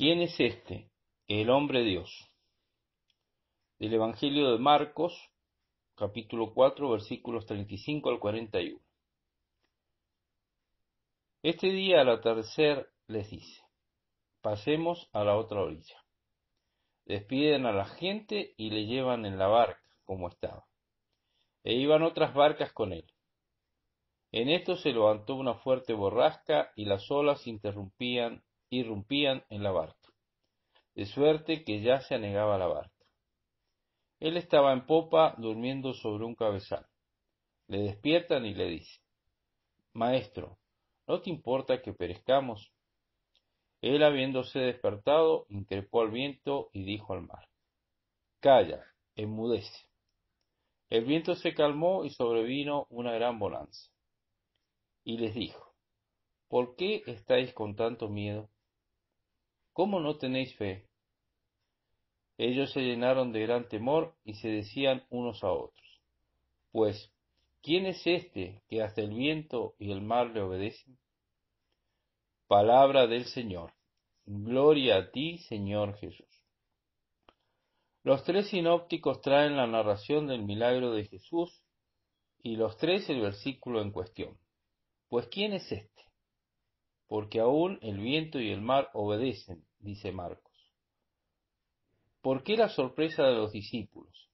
¿Quién es este? El hombre Dios. Del Evangelio de Marcos, capítulo 4, versículos 35 al 41. Este día al atardecer les dice, pasemos a la otra orilla. Despiden a la gente y le llevan en la barca, como estaba. E iban otras barcas con él. En esto se levantó una fuerte borrasca y las olas interrumpían, irrumpían en la barca, de suerte que ya se anegaba la barca. Él estaba en popa durmiendo sobre un cabezal. Le despiertan y le dicen, Maestro, ¿no te importa que perezcamos? Él, habiéndose despertado, increpó al viento y dijo al mar, Calla, enmudece. El viento se calmó y sobrevino una gran bonanza. Y les dijo, ¿por qué estáis con tanto miedo? ¿Cómo no tenéis fe? Ellos se llenaron de gran temor y se decían unos a otros, pues, ¿quién es este que hasta el viento y el mar le obedecen? Palabra del Señor. Gloria a ti, Señor Jesús. Los tres sinópticos traen la narración del milagro de Jesús y los tres el versículo en cuestión. Pues ¿quién es este? Porque aún el viento y el mar obedecen, dice Marcos. ¿Por qué la sorpresa de los discípulos?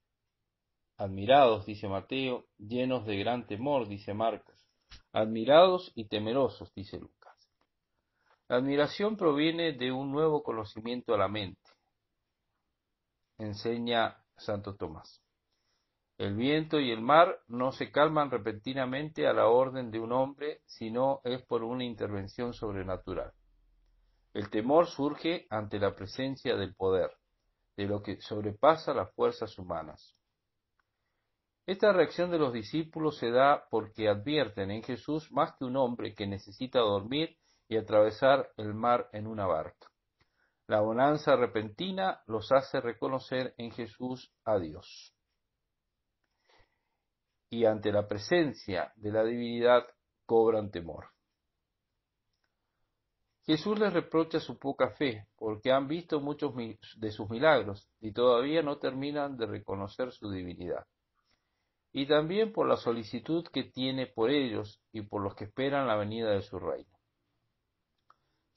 Admirados, dice Mateo, llenos de gran temor, dice Marcos. Admirados y temerosos, dice Lucas. La admiración proviene de un nuevo conocimiento a la mente, enseña Santo Tomás. El viento y el mar no se calman repentinamente a la orden de un hombre, sino es por una intervención sobrenatural. El temor surge ante la presencia del poder, de lo que sobrepasa las fuerzas humanas. Esta reacción de los discípulos se da porque advierten en Jesús más que un hombre que necesita dormir y atravesar el mar en una barca. La bonanza repentina los hace reconocer en Jesús a Dios. Y ante la presencia de la divinidad cobran temor. Jesús les reprocha su poca fe, porque han visto muchos de sus milagros y todavía no terminan de reconocer su divinidad. Y también por la solicitud que tiene por ellos y por los que esperan la venida de su reino.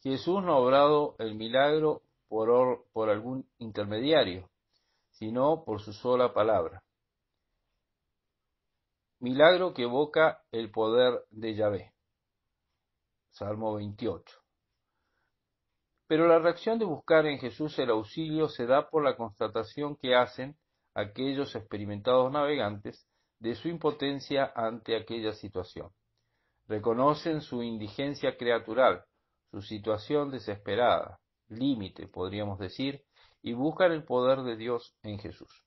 Jesús no ha obrado el milagro por, por algún intermediario, sino por su sola palabra. Milagro que evoca el poder de Yahvé. Salmo 28. Pero la reacción de buscar en Jesús el auxilio se da por la constatación que hacen aquellos experimentados navegantes de su impotencia ante aquella situación. Reconocen su indigencia creatural, su situación desesperada, límite, podríamos decir, y buscan el poder de Dios en Jesús.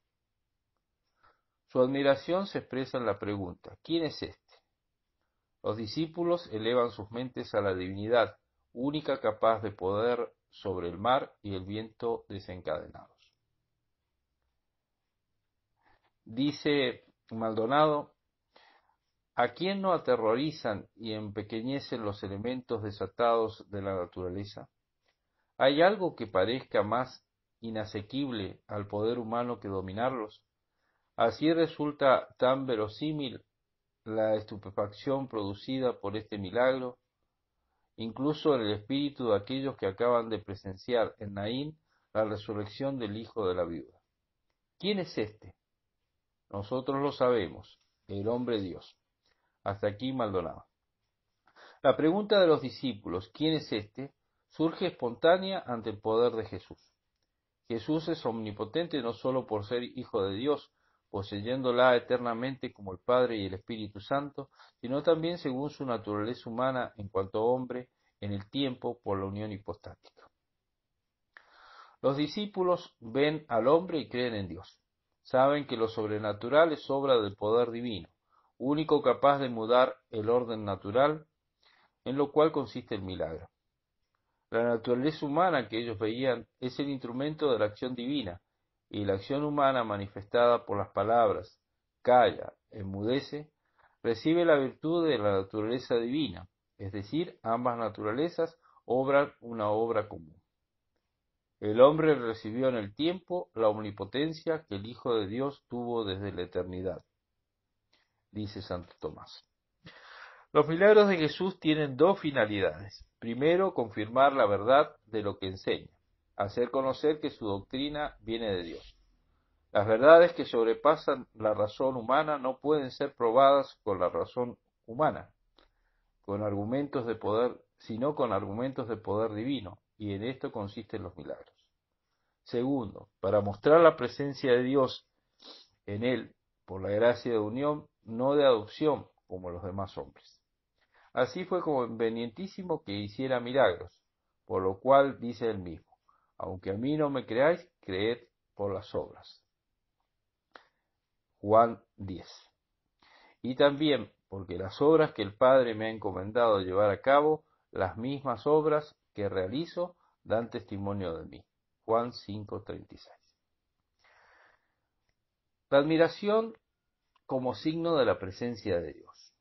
Su admiración se expresa en la pregunta, ¿quién es este? Los discípulos elevan sus mentes a la divinidad, única capaz de poder sobre el mar y el viento desencadenados. Dice Maldonado, ¿A quién no aterrorizan y empequeñecen los elementos desatados de la naturaleza? ¿Hay algo que parezca más inasequible al poder humano que dominarlos? Así resulta tan verosímil la estupefacción producida por este milagro, incluso en el espíritu de aquellos que acaban de presenciar en Naín la resurrección del hijo de la viuda. ¿Quién es este? Nosotros lo sabemos, el hombre Dios. Hasta aquí Maldonado. La pregunta de los discípulos, ¿quién es este?, surge espontánea ante el poder de Jesús. Jesús es omnipotente no sólo por ser Hijo de Dios, poseyéndola eternamente como el Padre y el Espíritu Santo, sino también según su naturaleza humana en cuanto hombre en el tiempo por la unión hipostática. Los discípulos ven al hombre y creen en Dios. Saben que lo sobrenatural es obra del poder divino único capaz de mudar el orden natural, en lo cual consiste el milagro. La naturaleza humana que ellos veían es el instrumento de la acción divina, y la acción humana manifestada por las palabras calla, enmudece, recibe la virtud de la naturaleza divina, es decir, ambas naturalezas obran una obra común. El hombre recibió en el tiempo la omnipotencia que el Hijo de Dios tuvo desde la eternidad, dice Santo Tomás. Los milagros de Jesús tienen dos finalidades. Primero, confirmar la verdad de lo que enseña, hacer conocer que su doctrina viene de Dios. Las verdades que sobrepasan la razón humana no pueden ser probadas con la razón humana, con argumentos de poder, sino con argumentos de poder divino, y en esto consisten los milagros. Segundo, para mostrar la presencia de Dios en él por la gracia de unión, no de adopción como los demás hombres. Así fue convenientísimo que hiciera milagros, por lo cual dice él mismo, aunque a mí no me creáis, creed por las obras. Juan 10. Y también porque las obras que el Padre me ha encomendado llevar a cabo, las mismas obras que realizo, dan testimonio de mí. Juan 5:36. La admiración como signo de la presencia de Dios.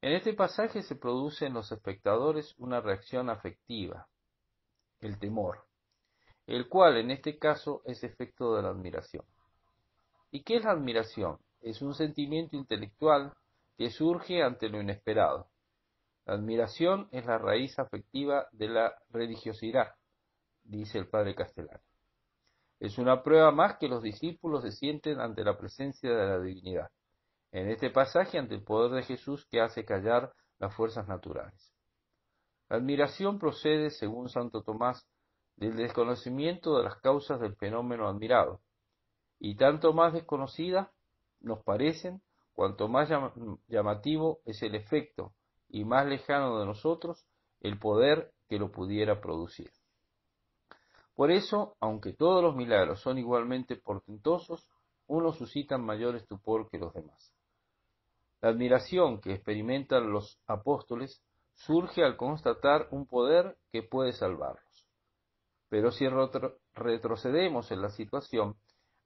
En este pasaje se produce en los espectadores una reacción afectiva, el temor, el cual en este caso es efecto de la admiración. ¿Y qué es la admiración? Es un sentimiento intelectual que surge ante lo inesperado. La admiración es la raíz afectiva de la religiosidad, dice el padre Castellano. Es una prueba más que los discípulos se sienten ante la presencia de la divinidad. En este pasaje ante el poder de Jesús que hace callar las fuerzas naturales. La admiración procede, según Santo Tomás, del desconocimiento de las causas del fenómeno admirado, y tanto más desconocidas nos parecen, cuanto más llamativo es el efecto y más lejano de nosotros el poder que lo pudiera producir. Por eso, aunque todos los milagros son igualmente portentosos, unos suscitan mayor estupor que los demás. La admiración que experimentan los apóstoles surge al constatar un poder que puede salvarlos. Pero si retrocedemos en la situación,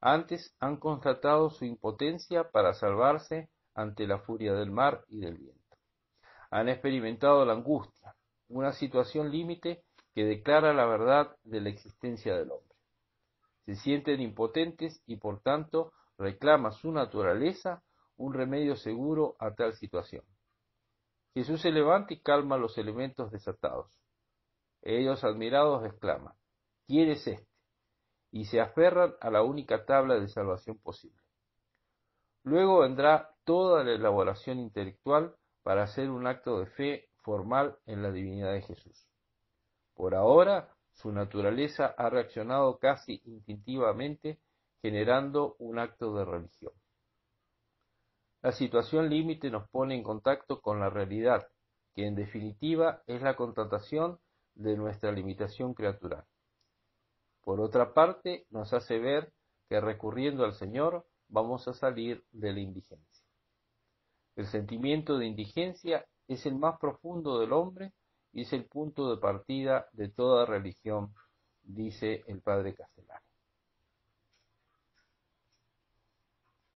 antes han constatado su impotencia para salvarse ante la furia del mar y del viento. Han experimentado la angustia, una situación límite que declara la verdad de la existencia del hombre. Se sienten impotentes y por tanto reclama su naturaleza un remedio seguro a tal situación. Jesús se levanta y calma los elementos desatados. Ellos admirados exclaman, ¿quién es este? y se aferran a la única tabla de salvación posible. Luego vendrá toda la elaboración intelectual para hacer un acto de fe formal en la divinidad de Jesús. Por ahora, su naturaleza ha reaccionado casi instintivamente, generando un acto de religión. La situación límite nos pone en contacto con la realidad, que en definitiva es la contratación de nuestra limitación creatural. Por otra parte, nos hace ver que recurriendo al Señor vamos a salir de la indigencia. El sentimiento de indigencia es el más profundo del hombre y es el punto de partida de toda religión, dice el padre Castellano.